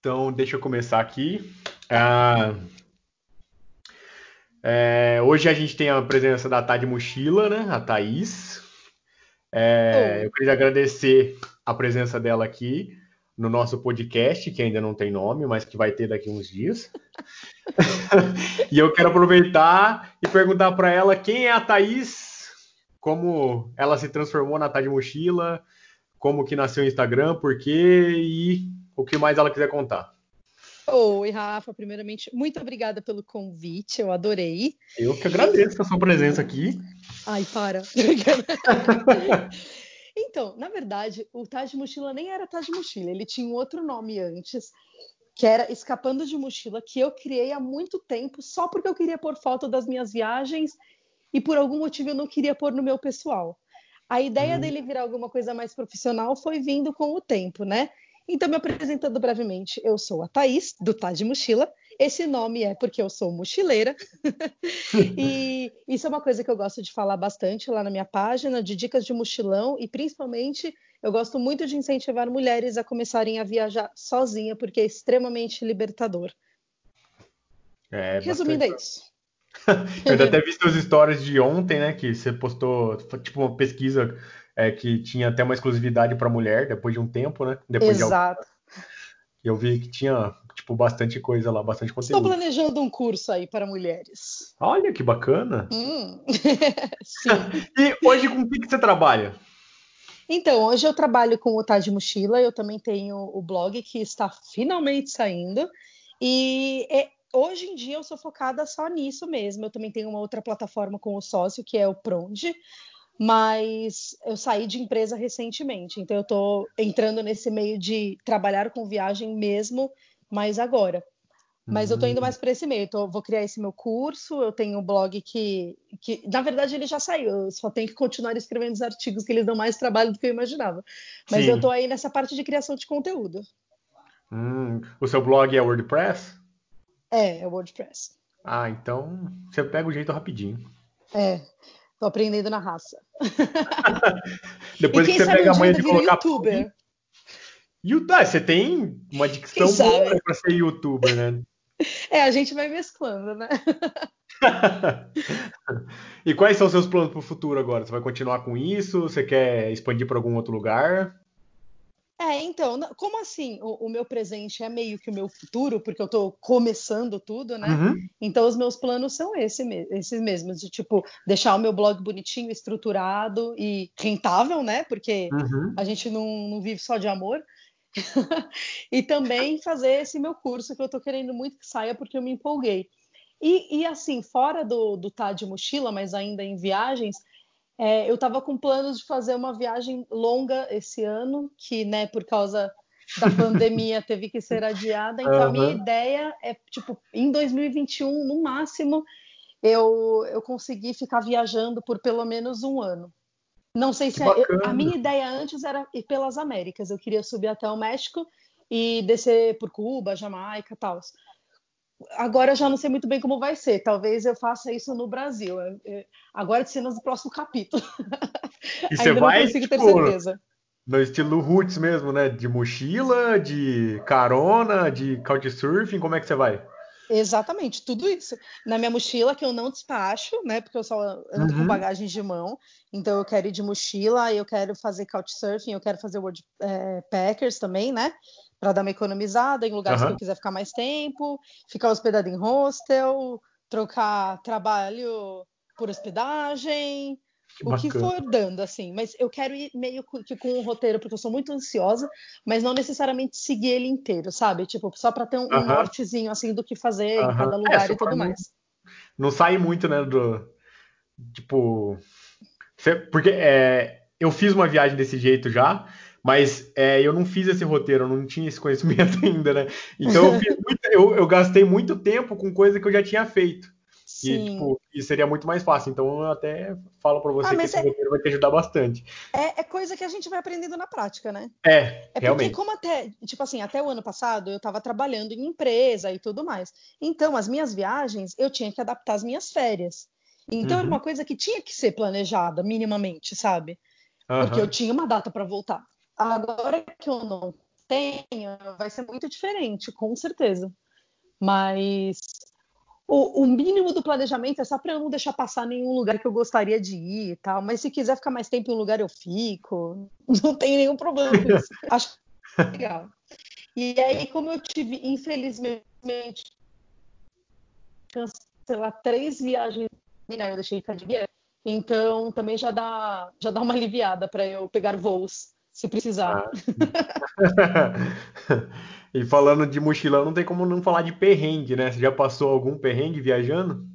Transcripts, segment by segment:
Então, deixa eu começar aqui. Ah, é, hoje a gente tem a presença da Tade Mochila, né? A Thaís. É, eu queria agradecer a presença dela aqui no nosso podcast, que ainda não tem nome, mas que vai ter daqui uns dias. e eu quero aproveitar e perguntar para ela quem é a Thaís, como ela se transformou na Tade Mochila, como que nasceu o Instagram, por quê e o que mais ela quiser contar. Oi, Rafa. Primeiramente, muito obrigada pelo convite, eu adorei. Eu que agradeço a sua presença aqui. Ai, para. então, na verdade, o Taj Mochila nem era Taj Mochila, ele tinha um outro nome antes, que era Escapando de Mochila, que eu criei há muito tempo, só porque eu queria pôr foto das minhas viagens e por algum motivo eu não queria pôr no meu pessoal. A ideia hum. dele virar alguma coisa mais profissional foi vindo com o tempo, né? Então, me apresentando brevemente, eu sou a Thaís, do Tá de Mochila. Esse nome é porque eu sou mochileira. e isso é uma coisa que eu gosto de falar bastante lá na minha página, de dicas de mochilão, e principalmente eu gosto muito de incentivar mulheres a começarem a viajar sozinha, porque é extremamente libertador. É, Resumindo, bastante. é isso. eu ainda até vi suas histórias de ontem, né? Que você postou, tipo, uma pesquisa é, que tinha até uma exclusividade para mulher depois de um tempo, né? Depois Exato. De... Eu vi que tinha tipo bastante coisa lá, bastante conteúdo. Estou planejando um curso aí para mulheres. Olha que bacana. Hum. E hoje com o que, que você trabalha? Então, hoje eu trabalho com o Tá de Mochila, eu também tenho o blog que está finalmente saindo. E é, hoje em dia eu sou focada só nisso mesmo. Eu também tenho uma outra plataforma com o sócio, que é o Pronde, mas eu saí de empresa recentemente, então eu estou entrando nesse meio de trabalhar com viagem mesmo, mas agora. Mas uhum. eu estou indo hum. mais para esse meio, tô, vou criar esse meu curso, eu tenho um blog que, que, na verdade, ele já saiu, eu só tenho que continuar escrevendo os artigos que eles dão mais trabalho do que eu imaginava. Mas Sim. eu estou aí nessa parte de criação de conteúdo. Hum, o seu blog é WordPress? É, é WordPress. Ah, então você pega o jeito rapidinho. É, Tô aprendendo na raça. Depois que você pega a manha de colocar. youtuber. YouTube, ah, você tem uma dicção boa para ser youtuber, né? É, a gente vai mesclando, né? e quais são os seus planos para o futuro agora? Você vai continuar com isso? Você quer expandir para algum outro lugar? É, então, como assim o, o, meu presente é meio que o meu futuro, porque eu estou começando tudo, né? Uhum. Então os meus planos são esse, esses mesmos, de tipo, deixar o meu blog bonitinho, estruturado e rentável, né? Porque uhum. a gente não, não, vive só de amor. e também fazer esse meu curso que eu estou querendo muito que saia, porque eu me empolguei. E, e assim, fora do, do tá de mochila, mas ainda em viagens, é, eu estava com planos de fazer uma viagem longa esse ano, que, né, por causa da pandemia teve que ser adiada. Então, uhum. a minha ideia é, tipo, em 2021, no máximo, eu, eu consegui ficar viajando por pelo menos um ano. Não sei se. Eu, a minha ideia antes era ir pelas Américas. Eu queria subir até o México e descer por Cuba, Jamaica e tal. Agora eu já não sei muito bem como vai ser. Talvez eu faça isso no Brasil. Agora cenas do próximo capítulo. E você vai, tipo, ter certeza. No estilo roots mesmo, né? De mochila, de carona, de couchsurfing, como é que você vai? Exatamente, tudo isso. Na minha mochila, que eu não despacho, né? Porque eu só ando uhum. com bagagem de mão. Então eu quero ir de mochila, eu quero fazer couchsurfing, eu quero fazer word é, packers também, né? Para dar uma economizada em lugares uhum. que eu quiser ficar mais tempo, ficar hospedado em hostel, trocar trabalho por hospedagem, que o que for dando, assim. Mas eu quero ir meio que com um roteiro, porque eu sou muito ansiosa, mas não necessariamente seguir ele inteiro, sabe? Tipo, só para ter um, uhum. um, nortezinho, assim, do que fazer uhum. em cada é, lugar é, e tudo mais. Não sai muito, né, do... Tipo... Porque é, eu fiz uma viagem desse jeito já, mas é, eu não fiz esse roteiro, eu não tinha esse conhecimento ainda, né? Então eu, muito, eu, eu, gastei muito tempo com coisa que eu já tinha feito. Sim. E, tipo, e seria muito mais fácil. Então eu até falo para você ah, que esse é... roteiro vai te ajudar bastante. É, é, coisa que a gente vai aprendendo na prática, né? É, é realmente. porque como até, tipo assim, até o ano passado eu estava trabalhando em empresa e tudo mais. Então as minhas viagens eu tinha que adaptar as minhas férias. Então uhum. era uma coisa que tinha que ser planejada minimamente, sabe? Porque uhum. eu tinha uma data para voltar. Agora que eu não tenho, vai ser muito diferente, com certeza. Mas o, o mínimo do planejamento é só para eu não deixar passar nenhum lugar que eu gostaria de ir e tal. Mas se quiser ficar mais tempo em um lugar, eu fico. Não tem nenhum problema com isso. Acho legal. E aí, como eu tive, infelizmente, cancelar três viagens, né, eu deixei de guia, então também já dá, já dá uma aliviada para eu pegar voos, se precisar. Ah. e falando de mochilão, não tem como não falar de perrengue, né? Você já passou algum perrengue viajando?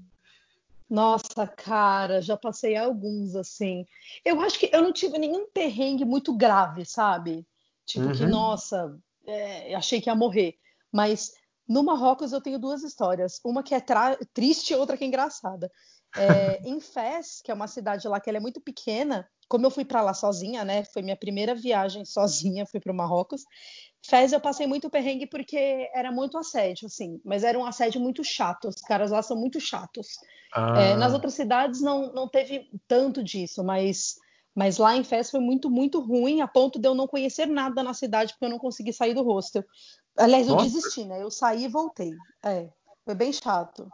Nossa, cara, já passei alguns assim. Eu acho que eu não tive nenhum perrengue muito grave, sabe? Tipo que, Uhum. nossa, é, achei que ia morrer. Mas no Marrocos eu tenho duas histórias. Uma que é triste e outra que é engraçada. É, em Fez, que é uma cidade lá que ela é muito pequena, como eu fui para lá sozinha, né? Foi minha primeira viagem sozinha, fui para o Marrocos. Fez eu passei muito perrengue porque era muito assédio, assim, mas era um assédio muito chato. Os caras lá são muito chatos. É, nas Ah, outras cidades não, não teve tanto disso, mas, mas lá em Fez foi muito, muito ruim, a ponto de eu não conhecer nada na cidade, porque eu não consegui sair do hostel. Aliás, eu nossa, desisti, né? Eu saí e voltei. É, foi bem chato.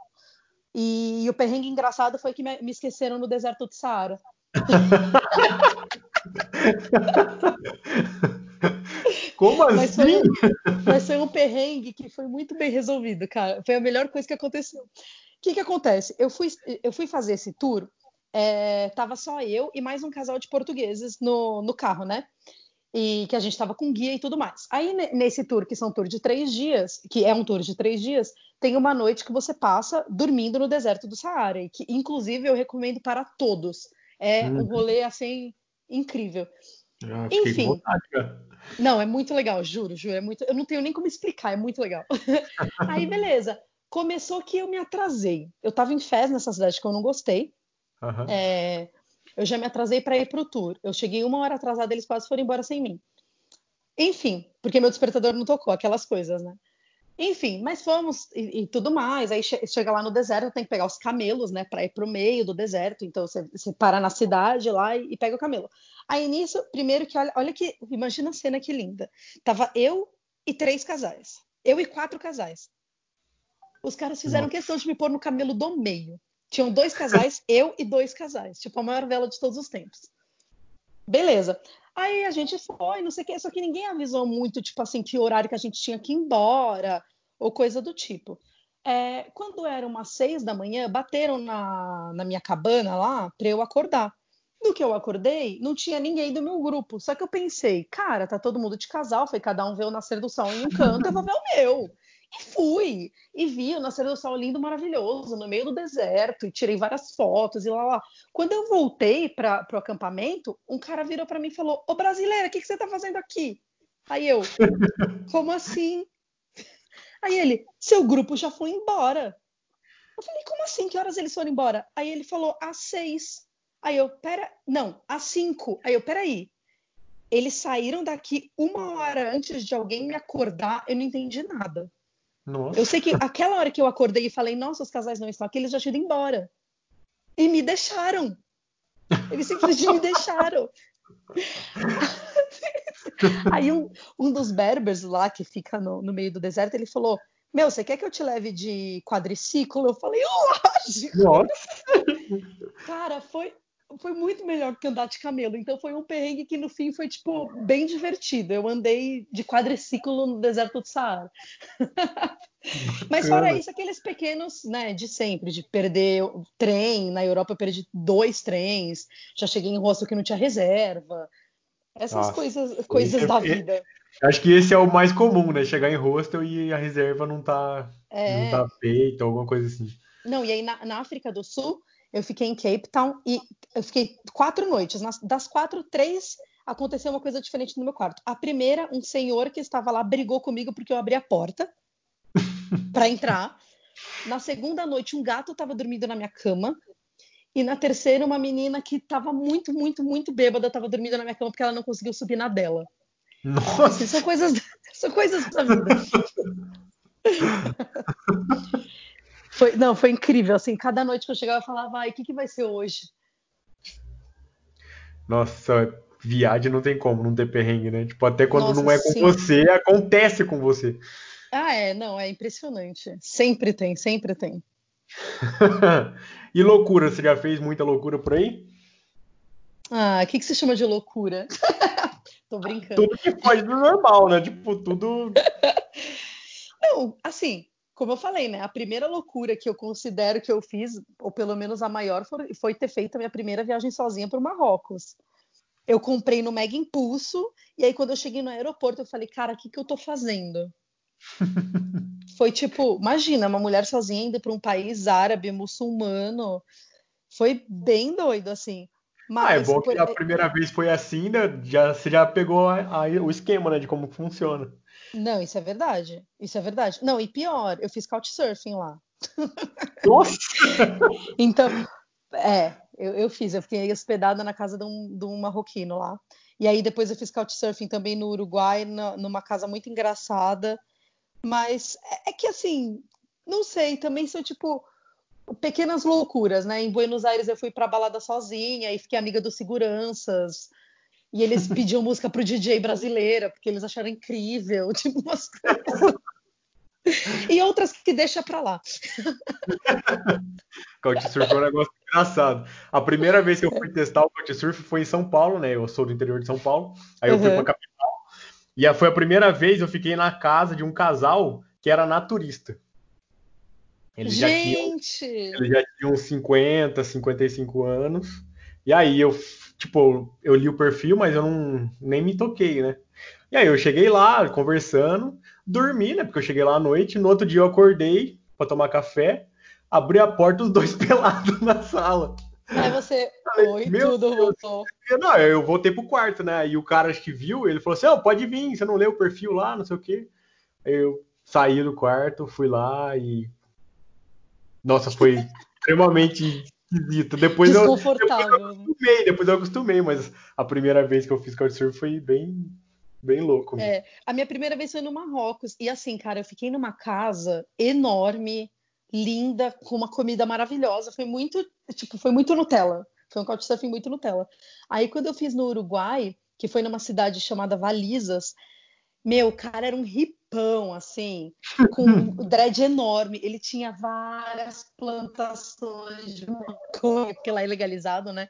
E, o perrengue engraçado foi que me, me esqueceram no deserto do Saara. como Mas foi, assim? um, mas foi um perrengue que foi muito bem resolvido, cara. Foi a melhor coisa que aconteceu. O que, que acontece? Eu fui, eu fui fazer esse tour, é, tava só eu e mais um casal de portugueses no, no carro, né? E que a gente tava com guia e tudo mais. Aí, nesse tour, que são tour de três dias, que é um tour de três dias, tem uma noite que você passa dormindo no deserto do Saara, e que, inclusive, eu recomendo para todos. É um Hum, rolê, assim, incrível. ah, Enfim, não, é muito legal, juro, juro. É muito, eu não tenho nem como explicar, é muito legal. Aí, beleza. Começou que eu me atrasei. Eu tava em Fez, nessa cidade que eu não gostei. Aham. É, eu já me atrasei para ir pro tour. Eu cheguei uma hora atrasada, eles quase foram embora sem mim. Enfim, porque meu despertador não tocou, aquelas coisas, né? Enfim, mas fomos e, e tudo mais. Aí che chega lá no deserto, tem que pegar os camelos, né, para ir pro meio do deserto. Então você, você para na cidade lá e, e, pega o camelo. Aí nisso, primeiro que olha, olha que, imagina a cena que linda. Tava eu e três casais. Eu e quatro casais. Os caras fizeram Nossa. questão de me pôr no camelo do meio. Tinham dois casais, eu e dois casais. Tipo, a maior vela de todos os tempos. Beleza. Aí a gente foi, não sei o que, só que ninguém avisou muito, tipo assim, que horário que a gente tinha que ir embora, ou coisa do tipo. É, quando eram umas seis da manhã, bateram na, na minha cabana lá para eu acordar. No que eu acordei, não tinha ninguém do meu grupo. Só que eu pensei, cara, tá todo mundo de casal, foi cada um ver o nascer do sol em um canto, eu vou ver o meu. E fui. E vi o nascer do sol lindo, maravilhoso, no meio do deserto, e tirei várias fotos e lá lá. Quando eu voltei para o acampamento, um cara virou para mim e falou: Ô brasileira, o que, que você tá fazendo aqui? Aí eu, como assim? Aí ele, seu grupo já foi embora. Eu falei, como assim? Que horas eles foram embora? Aí ele falou, às seis. Aí eu, pera, não, às cinco. Aí eu, peraí. Eles saíram daqui uma hora antes de alguém me acordar, eu não entendi nada. Nossa. Eu sei que aquela hora que eu acordei e falei, nossa, os casais não estão aqui, eles já tinham ido embora. E me deixaram. Eles simplesmente me deixaram. Aí um, um, dos berbers lá, que fica no, no, meio do deserto, ele falou, meu, você quer que eu te leve de quadriciclo? Eu falei, lógico! Nossa. Cara, foi, foi muito melhor que andar de camelo. Então foi um perrengue que no fim foi, tipo, bem divertido. Eu andei de quadriciclo no deserto do Saara. Mas fora isso, aqueles pequenos, né, de sempre, de perder trem. Na Europa eu perdi dois trens, já cheguei em rosto que não tinha reserva. Essas Nossa, coisas, coisas da vida. Acho que esse é o mais comum, né? Chegar em hostel e a reserva não tá, é. não tá feita, alguma coisa assim. Não, e aí na, na, África do Sul, eu fiquei em Cape Town e eu fiquei quatro noites. Nas, das quatro, três aconteceu uma coisa diferente no meu quarto. A primeira, um senhor que estava lá brigou comigo porque eu abri a porta para entrar. Na segunda noite, um gato estava dormindo na minha cama. E na terceira, uma menina que estava muito, muito, muito bêbada estava dormindo na minha cama porque ela não conseguiu subir na dela. Nossa! Assim, são coisas, são coisas da vida. foi, não, foi incrível. Assim, cada noite que eu chegava, eu falava, ai, o que, que vai ser hoje? Nossa, viagem não tem como não ter perrengue, né? Tipo, até quando Nossa, não é com sim. você, acontece com você. Ah, é, não, é impressionante. Sempre tem, sempre tem. e loucura, você já fez muita loucura por aí? Ah, o que, que você chama de loucura? Tô brincando. Tudo que pode do normal, né? Tipo, tudo. Não, assim, como eu falei, né? A primeira loucura que eu considero que eu fiz, ou pelo menos a maior, foi, ter feito a minha primeira viagem sozinha para o Marrocos. Eu comprei no Mega Impulso, e aí quando eu cheguei no aeroporto, eu falei, cara, o que, que eu tô fazendo? foi tipo, imagina, uma mulher sozinha indo para um país árabe, muçulmano. Foi bem doido, assim. Mas, ah, é bom que a primeira vez foi assim, né? Já, você já pegou a, a, o esquema, né, de como funciona. Não, isso é verdade. Isso é verdade. Não, e pior, eu fiz couchsurfing lá. Nossa! então, é, eu, eu, fiz, eu fiquei hospedada na casa de um, de um marroquino lá. E aí depois eu fiz couchsurfing também no Uruguai, na, numa casa muito engraçada. Mas é, é que assim, não sei, também sou tipo pequenas loucuras, né? Em Buenos Aires eu fui para balada sozinha e fiquei amiga dos seguranças. E eles pediam música pro DJ brasileira, porque eles acharam incrível, tipo umas coisas. E outras que deixa para lá. Couchsurf é um negócio engraçado. A primeira vez que eu fui testar o Couchsurf foi em São Paulo, né? Eu sou do interior de São Paulo. Aí eu uhum. fui pra capital. E foi a primeira vez eu fiquei na casa de um casal que era naturista. Eles Gente! Já tinham, eles já tinham 50, 55 anos. E aí eu, tipo, eu li o perfil, mas eu não nem me toquei, né? E aí eu cheguei lá, conversando, dormi, né? Porque eu cheguei lá à noite, no outro dia eu acordei para tomar café, abri a porta, os dois pelados na sala. Aí você, oi, Meu tudo Deus. voltou. Não, eu voltei pro quarto, né? E o cara que viu, ele falou assim: oh, pode vir, você não leu o perfil lá, não sei o quê. Eu saí do quarto, fui lá e nossa, foi extremamente esquisito. Depois eu, depois eu acostumei, depois eu acostumei, mas a primeira vez que eu fiz couchsurfing foi bem bem louco. É, a minha primeira vez foi no Marrocos e assim, cara, eu fiquei numa casa enorme, linda, com uma comida maravilhosa, foi muito, tipo, foi muito Nutella. Foi um couchsurfing muito Nutella. Aí quando eu fiz no Uruguai, que foi numa cidade chamada Valizas, meu, cara era um ripão, assim, com um dread enorme. Ele tinha várias plantações de maconha, porque lá é legalizado, né?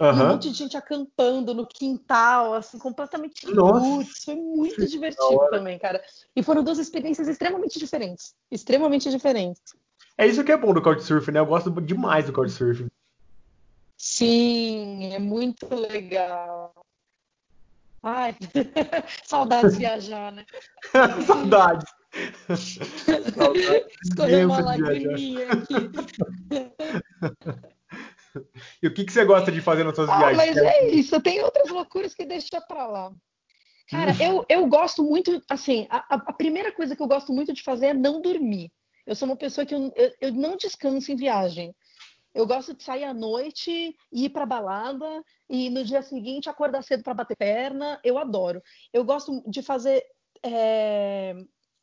Uhum. Um monte de gente acampando no quintal, assim, completamente roots. Foi muito divertido também, cara. E foram duas experiências extremamente diferentes. Extremamente diferentes. É isso que é bom do Couchsurfing, né? Eu gosto demais do Couchsurfing. Sim, é muito legal. Ai, saudades de viajar, né? saudades. Escorreu uma lagriminha aqui. e o que, que você gosta de fazer nas suas ah, viagens? Mas é isso, tem outras loucuras que deixa pra lá. Cara, eu, eu gosto muito, assim, a, a, primeira coisa que eu gosto muito de fazer é não dormir. Eu sou uma pessoa que eu, eu, eu não descanso em viagem. Eu gosto de sair à noite e ir para balada e no dia seguinte acordar cedo para bater perna. Eu adoro. Eu gosto de fazer é...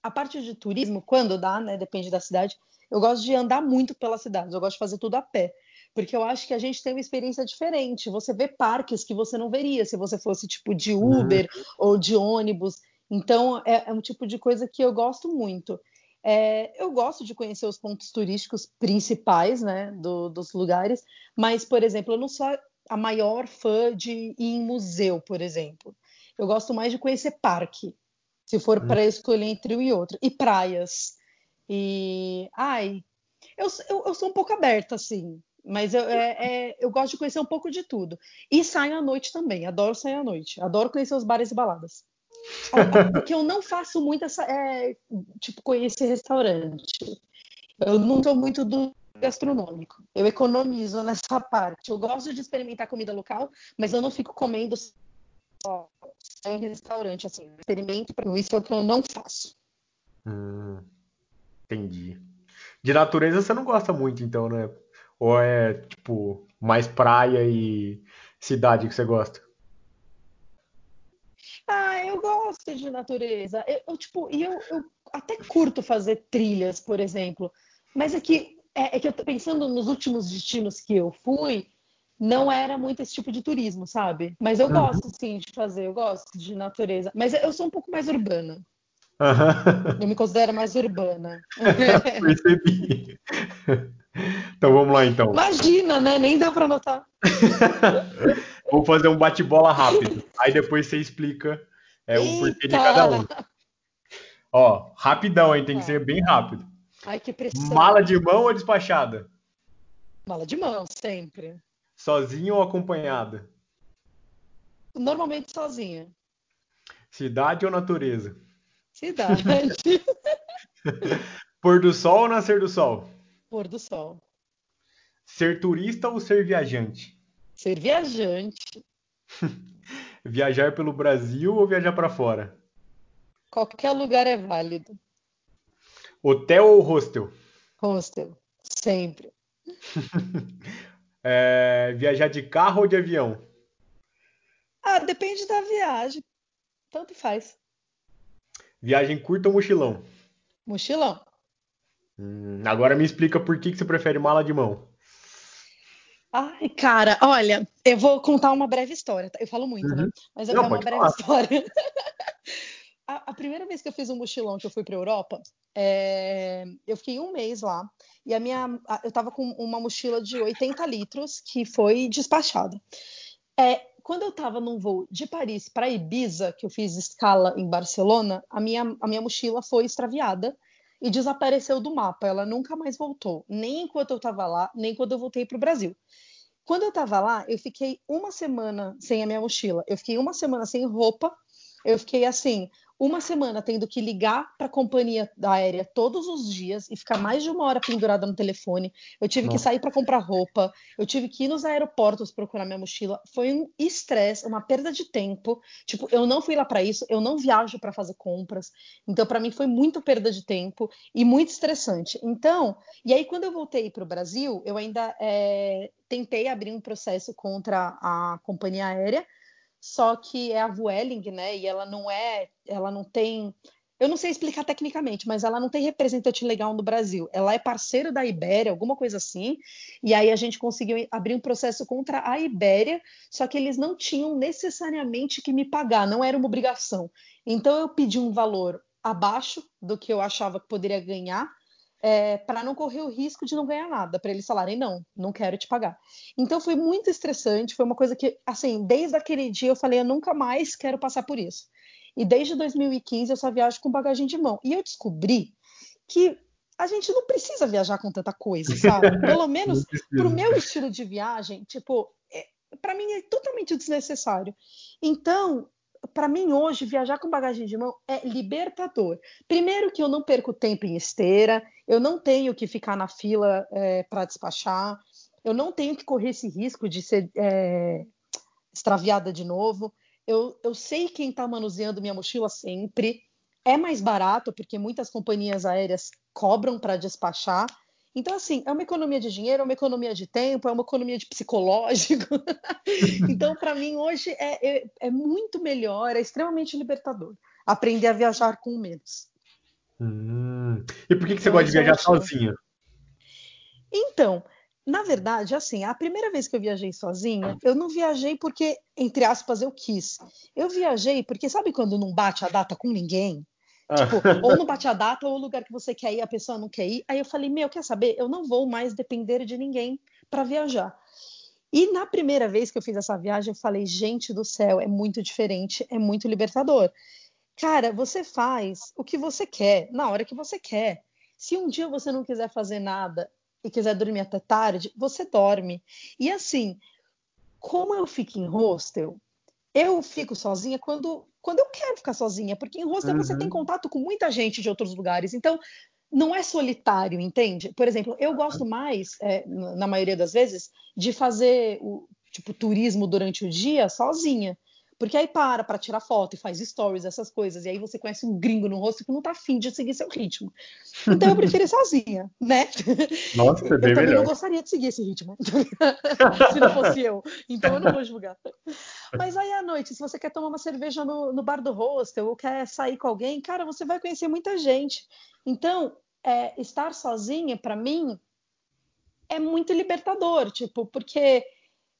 a parte de turismo, quando dá, né? Depende da cidade. Eu gosto de andar muito pelas cidades. Eu gosto de fazer tudo a pé. Porque eu acho que a gente tem uma experiência diferente. Você vê parques que você não veria se você fosse tipo de Uber uhum. ou de ônibus. Então, é, é um tipo de coisa que eu gosto muito. É, eu gosto de conhecer os pontos turísticos principais né, do, dos lugares, mas, por exemplo, eu não sou a maior fã de ir em museu, por exemplo. Eu gosto mais de conhecer parque, se for hum. para escolher entre um e outro, e praias. E, ai, eu, eu, eu sou um pouco aberta, assim, mas eu, é, é, eu gosto de conhecer um pouco de tudo. E saio à noite também, adoro sair à noite, adoro conhecer os bares e baladas. Porque eu não faço muito essa. É, tipo, conhecer restaurante. Eu não sou muito do gastronômico. Eu economizo nessa parte. Eu gosto de experimentar comida local, mas eu não fico comendo só em restaurante, assim. Experimento, isso é o que eu não faço. Hum, entendi. De natureza você não gosta muito, então, né? Ou é, tipo, mais praia e cidade que você gosta? Eu gosto de natureza. Eu, eu tipo, e eu, eu, até curto fazer trilhas, por exemplo. Mas é que, é, é, que eu tô pensando nos últimos destinos que eu fui, não era muito esse tipo de turismo, sabe? Mas eu uhum. gosto, sim, de fazer, eu gosto de natureza. Mas eu sou um pouco mais urbana. Uhum. Eu me considero mais urbana. Percebi. Então vamos lá, então. Imagina, né? Nem dá para notar. Vou fazer um bate-bola rápido. Aí depois você explica é, o porquê de cada um. Ó, rapidão, hein? Tem que tá. ser bem rápido. Ai, que pressão. Mala de mão ou despachada? Mala de mão, sempre. Sozinha ou acompanhada? Normalmente sozinha. Cidade ou natureza? Cidade. Pôr do sol ou nascer do sol? Pôr do sol. Ser turista ou ser viajante? Ser viajante. viajar pelo Brasil ou viajar para fora? Qualquer lugar é válido. Hotel ou hostel? Hostel, sempre. é, viajar de carro ou de avião? Ah, depende da viagem. Tanto faz. Viagem curta ou mochilão? Mochilão. Hum, agora me explica por que, que você prefere mala de mão. Ai, cara, olha, eu vou contar uma breve história. Tá? Eu falo muito, né? uhum. né? Mas eu Não, uma breve falar. história. a, a, primeira vez que eu fiz um mochilão que eu fui para Europa, é, eu fiquei um mês lá e a minha, a, eu estava com uma mochila de 80 litros que foi despachada. É, quando eu estava num voo de Paris para Ibiza, que eu fiz escala em Barcelona, a minha, a minha mochila foi extraviada e desapareceu do mapa. Ela nunca mais voltou, nem enquanto eu estava lá, nem quando eu voltei para o Brasil. Quando eu estava lá, eu fiquei uma semana sem a minha mochila. Eu fiquei uma semana sem roupa. Eu fiquei assim, uma semana tendo que ligar para a companhia aérea todos os dias e ficar mais de uma hora pendurada no telefone. Eu tive Nossa. que sair para comprar roupa, eu tive que ir nos aeroportos procurar minha mochila. Foi um estresse, uma perda de tempo. Tipo, eu não fui lá para isso, eu não viajo para fazer compras. Então, para mim foi muito perda de tempo e muito estressante. Então, e aí quando eu voltei para o Brasil, eu ainda é, tentei abrir um processo contra a companhia aérea só que é a Vueling, né? E ela não é, ela não tem, eu não sei explicar tecnicamente, mas ela não tem representante legal no Brasil. Ela é parceira da Ibéria, alguma coisa assim. E aí a gente conseguiu abrir um processo contra a Ibéria, só que eles não tinham necessariamente que me pagar, não era uma obrigação. Então eu pedi um valor abaixo do que eu achava que poderia ganhar é, para não correr o risco de não ganhar nada, para eles falarem não, não quero te pagar. Então foi muito estressante, foi uma coisa que, assim, desde aquele dia eu falei, eu nunca mais quero passar por isso. E desde 2015 eu só viajo com bagagem de mão. E eu descobri que a gente não precisa viajar com tanta coisa, sabe? Pelo menos para o meu estilo de viagem, tipo, é, para mim é totalmente desnecessário. Então, para mim hoje viajar com bagagem de mão é libertador. Primeiro que eu não perco tempo em esteira, eu não tenho que ficar na fila é, para despachar, eu não tenho que correr esse risco de ser é, extraviada de novo. Eu, eu sei quem está manuseando minha mochila sempre. É mais barato porque muitas companhias aéreas cobram para despachar. Então, assim, é uma economia de dinheiro, é uma economia de tempo, é uma economia de psicológico. então, para mim, hoje é, é, é, muito melhor, é extremamente libertador aprender a viajar com menos. Hum. E por que, que você então, gosta de viajar sozinha? Então, na verdade, assim, a primeira vez que eu viajei sozinha, eu não viajei porque, entre aspas, eu quis. Eu viajei porque, sabe quando não bate a data com ninguém? Tipo, ou não bate a data, ou o lugar que você quer ir, a pessoa não quer ir. Aí eu falei, meu, quer saber? Eu não vou mais depender de ninguém para viajar. E na primeira vez que eu fiz essa viagem, eu falei, gente do céu, é muito diferente, é muito libertador. Cara, você faz o que você quer, na hora que você quer. Se um dia você não quiser fazer nada e quiser dormir até tarde, você dorme. E assim, como eu fico em hostel, eu fico sozinha quando, quando eu quero ficar sozinha, porque em hostel uhum. você tem uhum. contato com muita gente de outros lugares. Então, não é solitário, entende? Por exemplo, eu gosto mais, é, na maioria das vezes, de fazer o tipo turismo durante o dia sozinha. Porque aí para para tirar foto e faz stories, essas coisas. E aí você conhece um gringo no rosto que não tá afim de seguir seu ritmo. Então eu prefiro ir sozinha, né? Nossa, é bem eu também melhor. não gostaria de seguir esse ritmo. se não fosse eu. Então eu não vou julgar. Mas aí à noite, se você quer tomar uma cerveja no, no bar do hostel ou quer sair com alguém, cara, você vai conhecer muita gente. Então, é, estar sozinha, para mim, é muito libertador, tipo, porque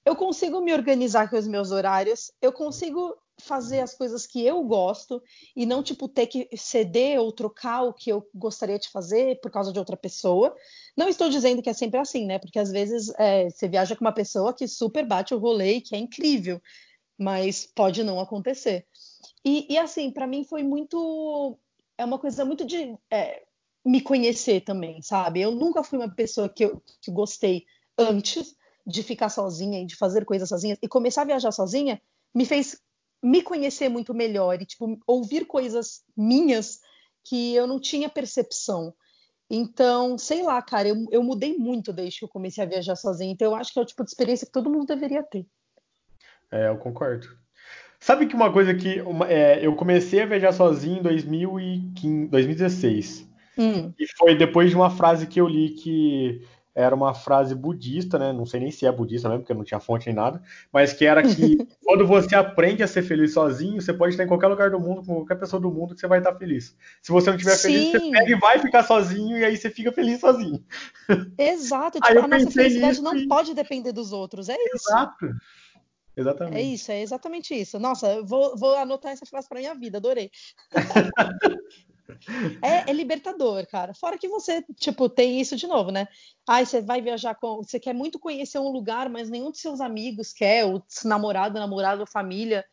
eu consigo me organizar com os meus horários, eu consigo fazer as coisas que eu gosto e não tipo ter que ceder ou trocar o que eu gostaria de fazer por causa de outra pessoa. Não estou dizendo que é sempre assim, né? Porque às vezes é, você viaja com uma pessoa que super bate o rolê e que é incrível, mas pode não acontecer. E, e assim, para mim foi muito. É uma coisa muito de é, me conhecer também, sabe? Eu nunca fui uma pessoa que eu que gostei antes de ficar sozinha e de fazer coisas sozinha. E começar a viajar sozinha me fez me conhecer muito melhor e tipo ouvir coisas minhas que eu não tinha percepção. Então, sei lá, cara, eu, eu mudei muito desde que eu comecei a viajar sozinha. Então, eu acho que é o tipo de experiência que todo mundo deveria ter. É, eu concordo. Sabe que uma coisa que uma, é, eu comecei a viajar sozinho em 2015, 2016. Hum. E foi depois de uma frase que eu li que era uma frase budista, né? Não sei nem se é budista mesmo, porque não tinha fonte nem nada, mas que era que quando você aprende a ser feliz sozinho, você pode estar em qualquer lugar do mundo, com qualquer pessoa do mundo, que você vai estar feliz. Se você não estiver feliz, você pega e vai ficar sozinho, e aí você fica feliz sozinho. Exato, tipo, a nossa felicidade não e... pode depender dos outros, é isso. Exato. Exatamente. É isso, é exatamente isso. Nossa, vou, vou anotar essa frase para minha vida, adorei. É, é, libertador, cara. Fora que você, tipo, tem isso de novo, né? Ai, você vai viajar com. Você quer muito conhecer um lugar, mas nenhum de seus amigos quer, o namorado, namorado, família.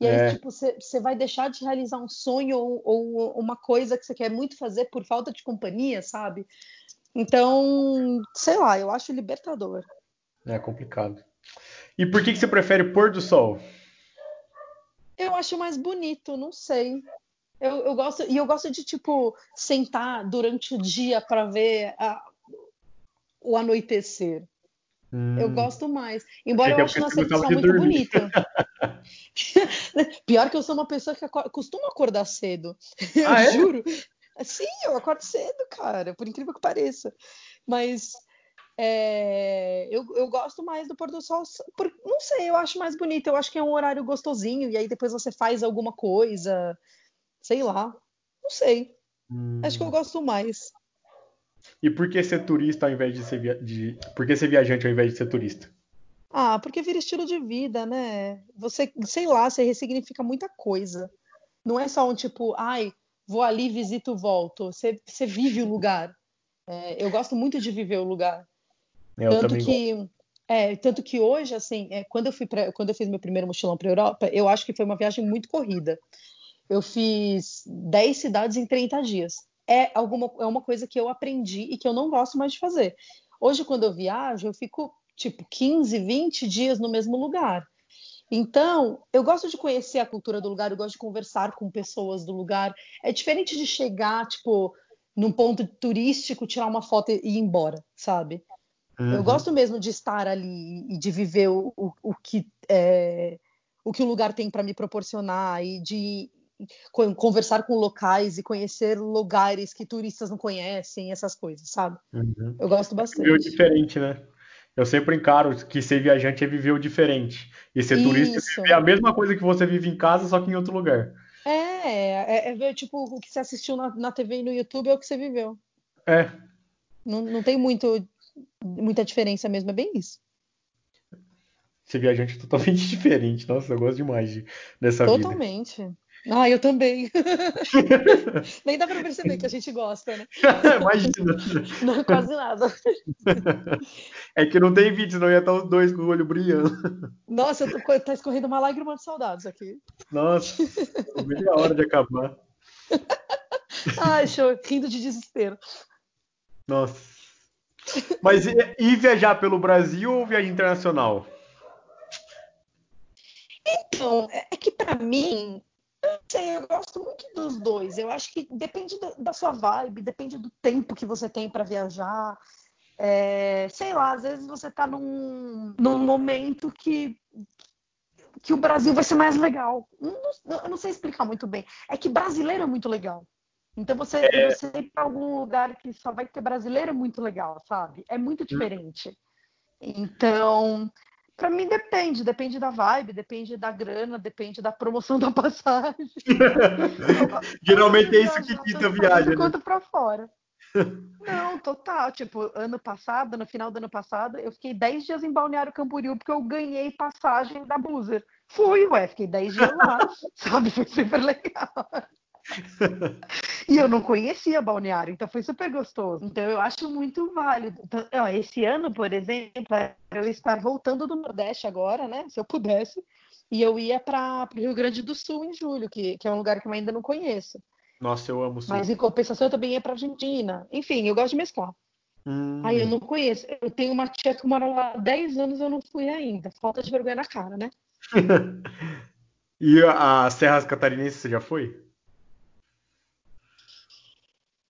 E aí, é. tipo, você, vai deixar de realizar um sonho ou, ou, uma coisa que você quer muito fazer por falta de companhia, sabe? Então, sei lá, eu acho libertador. É complicado. E por que, que você prefere pôr do sol? Eu acho mais bonito, não sei. Eu, eu gosto e eu gosto de tipo sentar durante o dia para ver a, o anoitecer. Hum. Eu gosto mais. Embora eu ache nossa edição muito bonita. Pior que eu sou uma pessoa que costuma acordar cedo. Eu ah, é? juro. Sim, eu acordo cedo, cara, por incrível que pareça. Mas é, eu, eu gosto mais do pôr do sol. Por, não sei, eu acho mais bonito. Eu acho que é um horário gostosinho. E aí depois você faz alguma coisa sei lá, não sei. Hum. Acho que eu hum. gosto mais. E por que ser turista ao invés de ser via... de... por que ser viajante ao invés de ser turista? Ah, porque vira estilo de vida, né? Você, sei lá, você ressignifica muita coisa. Não é só um tipo, ai, vou ali, visito, volto. Você, você vive o lugar. É, eu gosto muito de viver o lugar. Eu tanto que, é, tanto que hoje, assim, é, quando eu fui pra, quando eu fiz meu primeiro mochilão para Europa, eu acho que foi uma viagem muito corrida eu fiz 10 cidades em 30 dias. É, alguma, é uma coisa que eu aprendi e que eu não gosto mais de fazer. Hoje, quando eu viajo, eu fico tipo 15, 20 dias no mesmo lugar. Então, eu gosto de conhecer a cultura do lugar, eu gosto de conversar com pessoas do lugar. É diferente de chegar, tipo, num ponto turístico, tirar uma foto e ir embora, sabe? Uhum. Eu gosto mesmo de estar ali e de viver o, o, o que é, o que o lugar tem para me proporcionar e de conversar com locais e conhecer lugares que turistas não conhecem, essas coisas, sabe? Uhum. Eu gosto bastante. Viver o diferente, né? Eu sempre encaro que ser viajante é viver o diferente. E ser Isso. turista é a mesma coisa que você vive em casa, só que em outro lugar. É, é, é ver, tipo, o que você assistiu na, na TV e no YouTube é o que você viveu. É. Não, não tem muito, muita diferença mesmo, é bem isso. Ser viajante é totalmente diferente. Nossa, eu gosto demais de, dessa totalmente. vida. Totalmente. Ah, eu também. Nem dá para perceber que a gente gosta, né? Imagina. Não, quase nada. É que não tem vídeo, senão ia estar os dois com o olho brilhando. Nossa, tô, tá escorrendo uma lágrima de saudades aqui. Nossa, meia hora de acabar. Ai, show, rindo de desespero. Nossa. Mas e, e viajar pelo Brasil ou viagem internacional? Então, é que para mim não sei, eu gosto muito dos dois. Eu acho que depende da, da sua vibe, depende do tempo que você tem para viajar. É, sei lá, às vezes você está num, num momento que, que o Brasil vai ser mais legal. Não, eu não sei explicar muito bem. É que brasileiro é muito legal. Então você, é... você ir para algum lugar que só vai ter brasileiro é muito legal, sabe? É muito hum. diferente. Então, para mim depende, depende da vibe, depende da grana, depende da promoção da passagem. Geralmente é isso que quita a viagem. Né? Quanto para fora. Não, total. Tipo, ano passado, no final do ano passado, eu fiquei 10 dias em Balneário Camboriú porque eu ganhei passagem da Buzer. Fui, ué, fiquei 10 dias lá, sabe? Foi super legal. E eu não conhecia Balneário, então foi super gostoso. Então eu acho muito válido. Então, ó, esse ano, por exemplo, eu estar voltando do Nordeste agora, né? Se eu pudesse, e eu ia para o Rio Grande do Sul em julho, que, que é um lugar que eu ainda não conheço. Nossa, eu amo o Sul. Mas em compensação eu também ia para Argentina. Enfim, eu gosto de mesclar. Hum. Aí eu não conheço. Eu tenho uma tia que mora lá há 10 anos eu não fui ainda. Falta de vergonha na cara, né? e a Serras Catarinenses você já foi?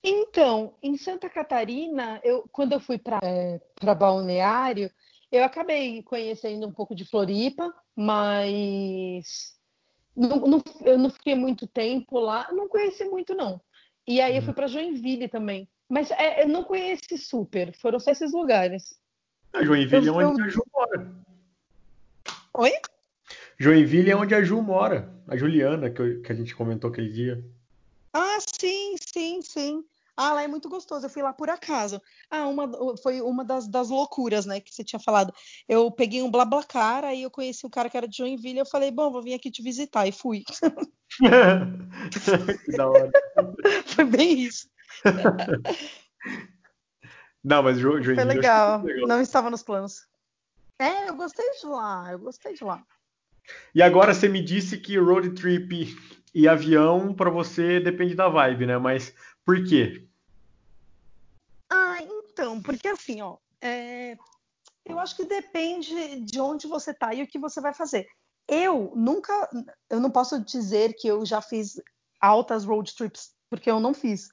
Então, em Santa Catarina, eu, quando eu fui para é, Balneário, eu acabei conhecendo um pouco de Floripa, mas não, não, eu não fiquei muito tempo lá, não conheci muito, não. E aí eu fui uhum. para Joinville também. Mas é, eu não conheci super, foram só esses lugares. A Joinville eu, é onde eu... a Ju mora. Oi? Joinville é onde a Ju mora, a Juliana, que, eu, que a gente comentou aquele dia. Ah, sim, sim, sim. Ah, lá é muito gostoso. Eu fui lá por acaso. Ah, uma, foi uma das, das loucuras, né, que você tinha falado. Eu peguei um BlaBlaCar, aí eu conheci um cara que era de Joinville, eu falei, bom, vou vir aqui te visitar, e fui. que da hora. Foi bem isso. Não, mas jo Joinville... Foi legal. legal. Não estava nos planos. É, eu gostei de lá, eu gostei de lá. E agora você me disse que road trip e avião para você depende da vibe, né? Mas por quê? Ah, então, porque assim, ó, é, eu acho que depende de onde você tá e o que você vai fazer. Eu nunca, eu não posso dizer que eu já fiz altas road trips, porque eu não fiz.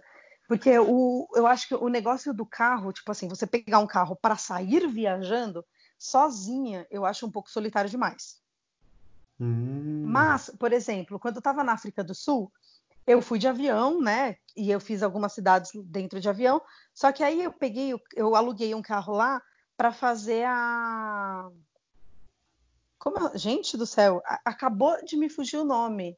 Porque o, eu acho que o negócio do carro, tipo assim, você pegar um carro para sair viajando sozinha, eu acho um pouco solitário demais. Hum. Mas, por exemplo, quando eu estava na África do Sul, eu fui de avião, né? E eu fiz algumas cidades dentro de avião. Só que aí eu peguei, eu aluguei um carro lá para fazer a. Como, gente do céu, acabou de me fugir o nome.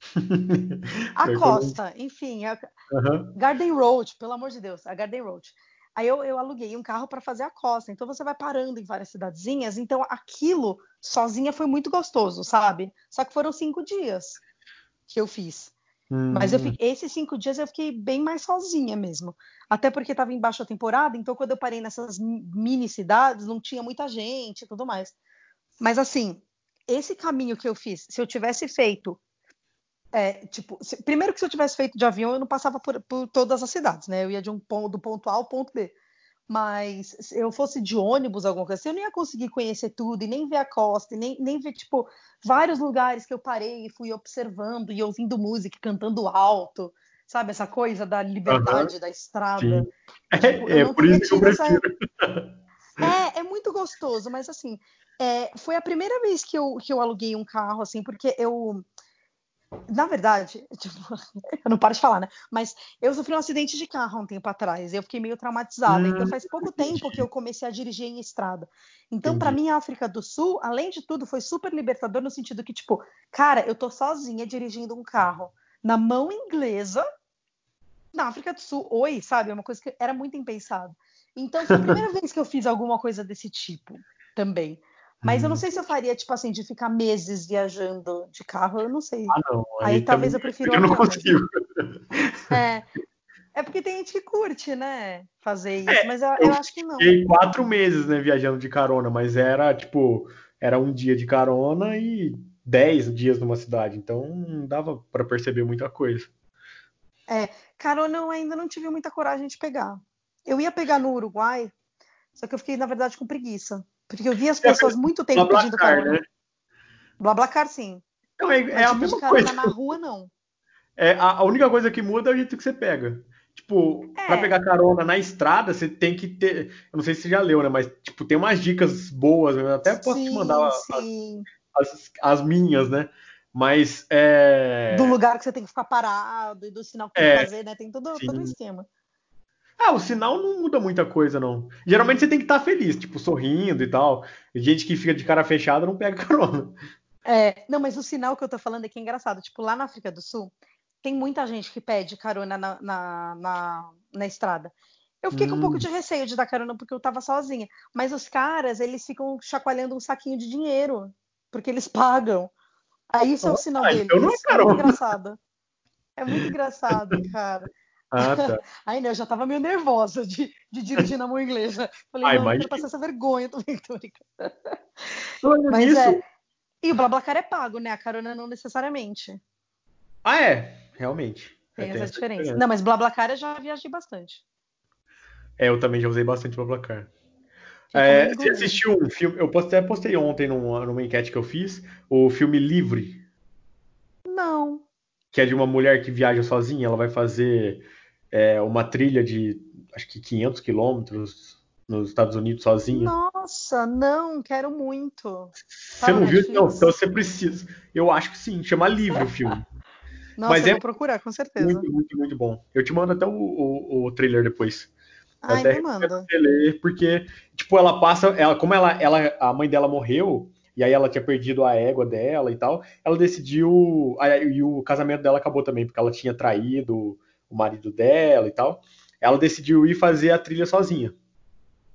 a costa, enfim, a... Uhum. Garden Road, pelo amor de Deus, a Garden Road. Aí eu, eu aluguei um carro para fazer a costa. Então você vai parando em várias cidadezinhas. Então aquilo sozinha foi muito gostoso, sabe? Só que foram cinco dias que eu fiz. Mas eu hum. fiquei, esses cinco dias eu fiquei bem mais sozinha mesmo. Até porque estava em baixa temporada, então quando eu parei nessas mini cidades, não tinha muita gente e tudo mais. Mas assim, esse caminho que eu fiz, se eu tivesse feito. É, tipo, se, primeiro que se eu tivesse feito de avião, eu não passava por, por todas as cidades, né? Eu ia de um ponto, do ponto A ao ponto B. Mas se eu fosse de ônibus, alguma coisa assim, eu não ia conseguir conhecer tudo e nem ver a costa, e nem, nem ver, tipo, vários lugares que eu parei e fui observando e ouvindo música, cantando alto, sabe? Essa coisa da liberdade uhum. da estrada. Tipo, é, é por isso que eu prefiro. Essa... É, é muito gostoso, mas assim, é, foi a primeira vez que eu, que eu aluguei um carro, assim, porque eu na verdade, tipo, eu não paro de falar, né? Mas eu sofri um acidente de carro há um tempo atrás eu fiquei meio traumatizada. Hum, então faz pouco entendi. tempo que eu comecei a dirigir em estrada. Então, para mim, a África do Sul, além de tudo, foi super libertador no sentido que, tipo, cara, eu tô sozinha dirigindo um carro na mão inglesa na África do Sul. Oi, sabe? É uma coisa que era muito impensado. Então, foi a primeira vez que eu fiz alguma coisa desse tipo também. Mas eu não uhum. sei se eu faria, tipo assim, de ficar meses viajando de carro, eu não sei. Ah, não. Aí, aí talvez eu prefira. Eu não consigo. É. É porque tem gente que curte, né? Fazer isso, é, mas eu, eu, eu acho que não. Fiquei quatro meses, né, viajando de carona, mas era tipo, era um dia de carona e dez dias numa cidade, então não dava para perceber muita coisa. É, carona eu ainda não tive muita coragem de pegar. Eu ia pegar no Uruguai, só que eu fiquei, na verdade, com preguiça. Porque eu vi as pessoas muito tempo Blablacar, pedindo carona. Né? Blablacar, sim. Não, é, é a mesma coisa. na rua, não. É, a, a, única coisa que muda é o jeito que você pega. Tipo, é. pra pegar carona na estrada, você tem que ter. Eu não sei se você já leu, né? Mas, tipo, tem umas dicas boas, eu até posso sim, te mandar as, as, as, minhas, né? Mas. É... Do lugar que você tem que ficar parado e do sinal que tem que é, fazer, né? Tem tudo, tudo em cima. Ah, o sinal não muda muita coisa, não. Geralmente você tem que estar tá feliz, tipo, sorrindo e tal. Gente que fica de cara fechada não pega carona. É, não, mas o sinal que eu tô falando é que é engraçado. Tipo, lá na África do Sul, tem muita gente que pede carona na, na, na, na estrada. Eu fiquei hum. com um pouco hum. de receio de dar carona porque eu tava sozinha. Mas os caras, eles ficam chacoalhando um saquinho de dinheiro, porque eles pagam. Aí isso é o sinal deles. Então não é, é muito engraçado. É muito engraçado, cara. Ah, tá. Aí, né, eu já tava meio nervosa de, de dirigir na mão inglesa. Falei, Ai, não, mas... eu quero passar essa vergonha, tô Mas isso. é. E o Blablacar é pago, né? A carona não necessariamente. Ah, é? Realmente. Tem, essa, essa diferença. diferença. Não, mas Blablacar eu já viajei bastante. É, eu também já usei bastante Blablacar. É, você assistiu um filme, eu até postei ontem numa, numa enquete que eu fiz, o filme Livre. Não. Que é de uma mulher que viaja sozinha, ela vai fazer é, uma trilha de acho que 500 quilômetros nos Estados Unidos sozinha. Nossa, não, quero muito. Você tá não viu? Não, então você precisa. Eu acho que sim, chama Livre o filme. Nossa, Mas eu é vou procurar, com certeza. Muito, muito, muito bom. Eu te mando até o, o, o trailer depois. Ai, até me manda. Ler, porque, tipo, ela passa. Ela, como ela, ela, a mãe dela morreu, e aí ela tinha perdido a égua dela e tal, ela decidiu. Aí, e o casamento dela acabou também, porque ela tinha traído o marido dela e tal. Ela decidiu ir fazer a trilha sozinha.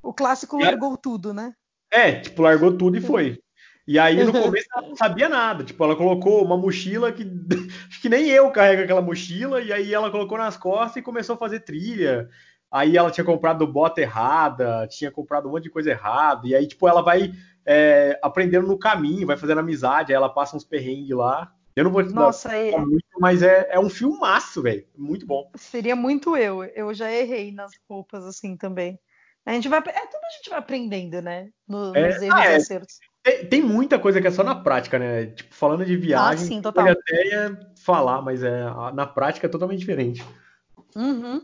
O clássico largou tudo, né? É, tipo, largou tudo e foi. E aí no começo ela não sabia nada. Tipo, ela colocou uma mochila que acho que nem eu carrego aquela mochila, e aí ela colocou nas costas e começou a fazer trilha. Aí ela tinha comprado bota errada, tinha comprado um monte de coisa errada, e aí, tipo, ela vai é, aprendendo no caminho, vai fazendo amizade, aí ela passa uns perrengues lá. Eu não vou te Nossa, dar é... muito, mas é, é um filmaço, velho. Muito bom. Seria muito eu. Eu já errei nas roupas assim também. A gente vai. É tudo a gente vai aprendendo, né? No, é, nos erros ah, é. e acertos. Tem, tem, muita coisa que é só na prática, né? Tipo, falando de viagem, ah, sim, total. pode até falar, mas é, na prática é totalmente diferente. Uhum.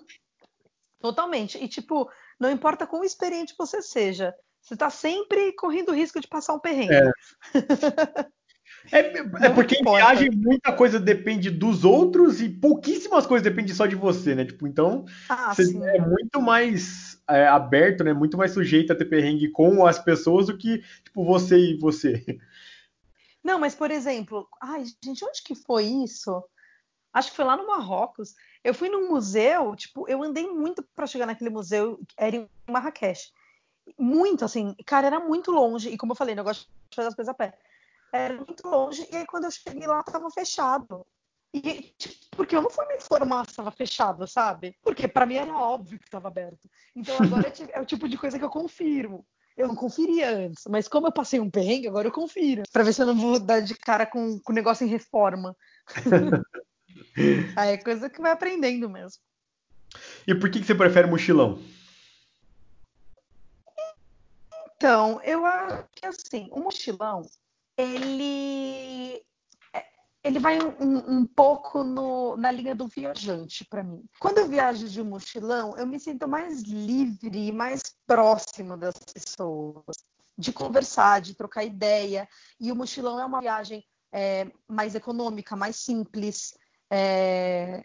Totalmente. E, tipo, não importa quão experiente você seja, você tá sempre correndo o risco de passar um perrengue. É. É, é porque em viagem muita coisa depende dos outros e pouquíssimas coisas dependem só de você, né? Tipo, então ah, você sim. é muito mais é, aberto, né? Muito mais sujeito a ter perrengue com as pessoas do que tipo você e você. Não, mas por exemplo, ai, gente, onde que foi isso? Acho que foi lá no Marrocos. Eu fui num museu, tipo, eu andei muito para chegar naquele museu, era em Marrakech. Muito, assim, cara, era muito longe. E como eu falei, eu gosto de fazer as coisas a pé era muito longe, e aí quando eu cheguei lá estava fechado. E, tipo, porque eu não fui me informar se estava fechado, sabe? Porque para mim era óbvio que estava aberto. Então agora é, é o tipo de coisa que eu confirmo. Eu não conferia antes, mas como eu passei um perrengue, agora eu confiro. Pra ver se eu não vou dar de cara com o negócio em reforma. Aí é coisa que vai aprendendo mesmo. E por que, que você prefere mochilão? Então, eu acho que assim, o mochilão, ele é, ele vai um, um pouco no, na linha do viajante para mim. Quando eu viajo de mochilão, eu me sinto mais livre e mais próximo das pessoas, de conversar, de trocar ideia. E o mochilão é uma viagem é, mais econômica, mais simples, é,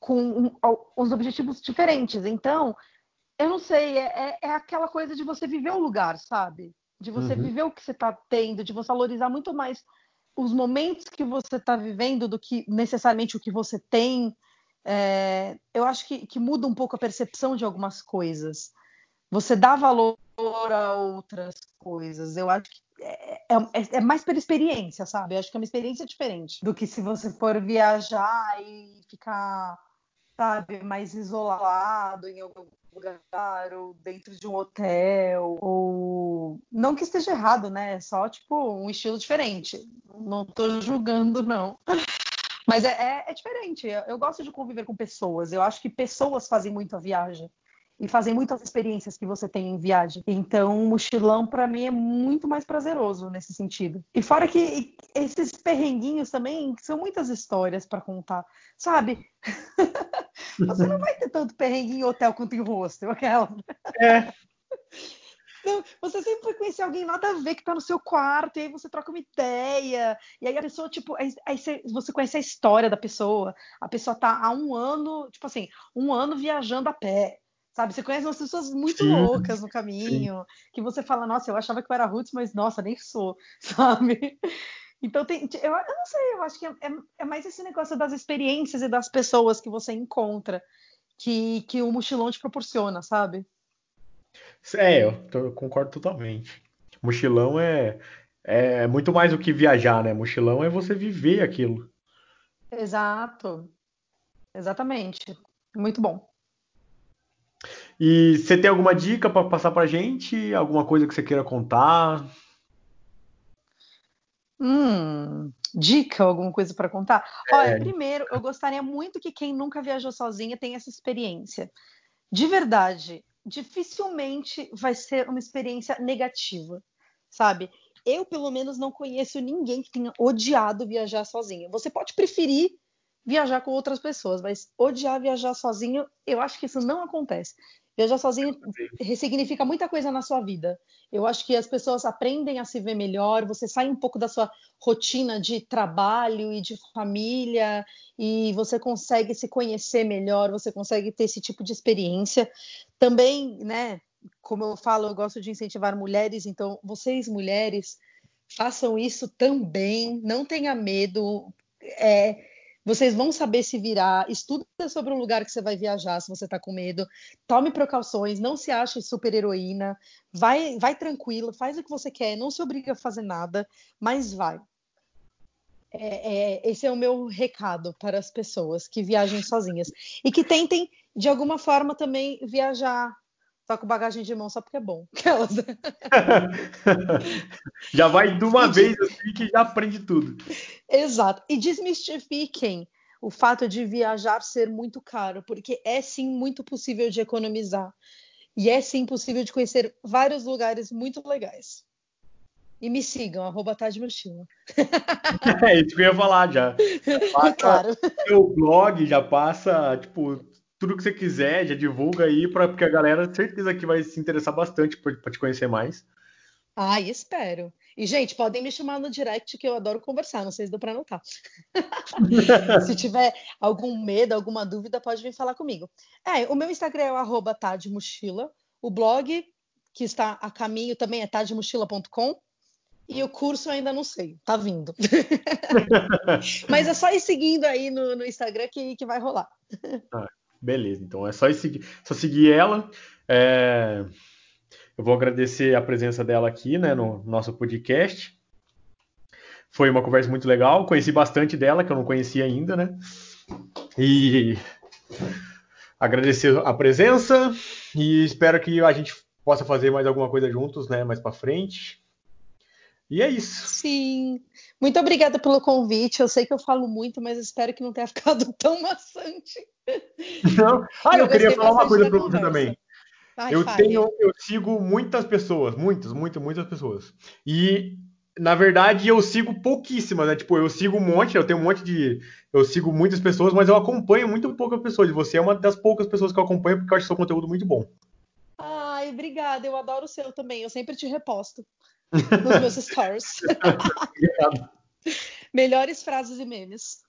com um, uns objetivos diferentes. Então, eu não sei, é, é, é aquela coisa de você viver o lugar, sabe? De você uhum. viver o que você está tendo, de você valorizar muito mais os momentos que você está vivendo do que necessariamente o que você tem. É, eu acho que, que, muda um pouco a percepção de algumas coisas. Você dá valor a outras coisas. Eu acho que é, é, é, é mais pela experiência, sabe? Eu acho que é uma experiência diferente do que se você for viajar e ficar, sabe, mais isolado em algum lugar ou dentro de um hotel ou não que esteja errado, né? É só tipo um estilo diferente. Não estou julgando não. Mas é, é, é diferente. Eu, eu gosto de conviver com pessoas. Eu acho que pessoas fazem muito a viagem e fazem muitas experiências que você tem em viagem. Então, o mochilão para mim é muito mais prazeroso nesse sentido. E fora que esses perrenguinhos também são muitas histórias para contar, sabe? você não vai ter tanto perrengue em hotel quanto em hostel, aquela. É. Não, você sempre vai conhecer alguém nada a ver que tá no seu quarto, e aí você troca uma ideia, e aí a pessoa, tipo, aí, aí você conhece a história da pessoa, a pessoa tá há um ano, tipo assim, um ano viajando a pé, sabe? Você conhece umas pessoas muito sim, loucas no caminho, sim. que você fala, nossa, eu achava que eu era roots, mas nossa, nem sou, sabe? Então, tem, eu, eu, não sei, eu acho que é, é, é, mais esse negócio das experiências e das pessoas que você encontra que, que o mochilão te proporciona, sabe? É, eu, tô, eu concordo totalmente. Mochilão é, é muito mais do que viajar, né? Mochilão é você viver aquilo. Exato. Exatamente. Muito bom. E você tem alguma dica para passar para gente? Alguma coisa que você queira contar? Hum, dica, alguma coisa para contar? É. Olha, primeiro, eu gostaria muito que quem nunca viajou sozinha tenha essa experiência. De verdade, dificilmente vai ser uma experiência negativa, sabe? Eu, pelo menos, não conheço ninguém que tenha odiado viajar sozinho. Você pode preferir viajar com outras pessoas, mas odiar viajar sozinho, eu acho que isso não acontece. Viajar sozinho ressignifica muita coisa na sua vida. Eu acho que as pessoas aprendem a se ver melhor, você sai um pouco da sua rotina de trabalho e de família e você consegue se conhecer melhor, você consegue ter esse tipo de experiência. Também, né, como eu falo, eu gosto de incentivar mulheres, então vocês mulheres façam isso também, não tenha medo. É, vocês vão saber se virar. Estuda sobre o lugar que você vai viajar, se você está com medo. Tome precauções, não se ache super heroína. Vai, vai tranquilo, faz o que você quer, não se obriga a fazer nada, mas vai. É, é, esse é o meu recado para as pessoas que viajem sozinhas e que tentem de alguma forma também viajar só com bagagem de mão só porque é bom. já vai de uma e vez assim que já aprende tudo. Exato. E desmistifiquem o fato de viajar ser muito caro, porque é sim muito possível de economizar. E é sim possível de conhecer vários lugares muito legais. E me sigam, arroba Mochila. É isso que eu ia falar já. já passa claro. Seu blog já passa, tipo, tudo que você quiser, já divulga aí, pra, porque a galera certeza que vai se interessar bastante para te conhecer mais. Ah, espero. E, gente, podem me chamar no direct, que eu adoro conversar, não sei se deu para notar. se tiver algum medo, alguma dúvida, pode vir falar comigo. É, o meu Instagram é o Tadmochila. O blog, que está a caminho, também é tadmochila.com. E o curso eu ainda não sei, tá vindo. Mas é só ir seguindo aí no, no Instagram que, que vai rolar. Ah, Beleza, então é só seguir, só seguir ela. É... Eu vou agradecer a presença dela aqui, né, no nosso podcast. Foi uma conversa muito legal, conheci bastante dela, que eu não conhecia ainda, né? E agradecer a presença e espero que a gente possa fazer mais alguma coisa juntos, né, mais para frente. E é isso. Sim. Muito obrigada pelo convite. Eu sei que eu falo muito, mas espero que não tenha ficado tão maçante. Não. Ah, eu, eu queria falar uma coisa para você também. Eu fale. tenho, eu sigo muitas pessoas, muitas, muitas, muitas pessoas. E na verdade eu sigo pouquíssimas, né? Tipo, eu sigo um monte, eu tenho um monte de, eu sigo muitas pessoas, mas eu acompanho muito poucas pessoas. E você é uma das poucas pessoas que eu acompanho porque eu acho seu conteúdo muito bom. Ai, obrigada. Eu adoro o seu também. Eu sempre te reposto nos meus stories. Melhores frases e memes.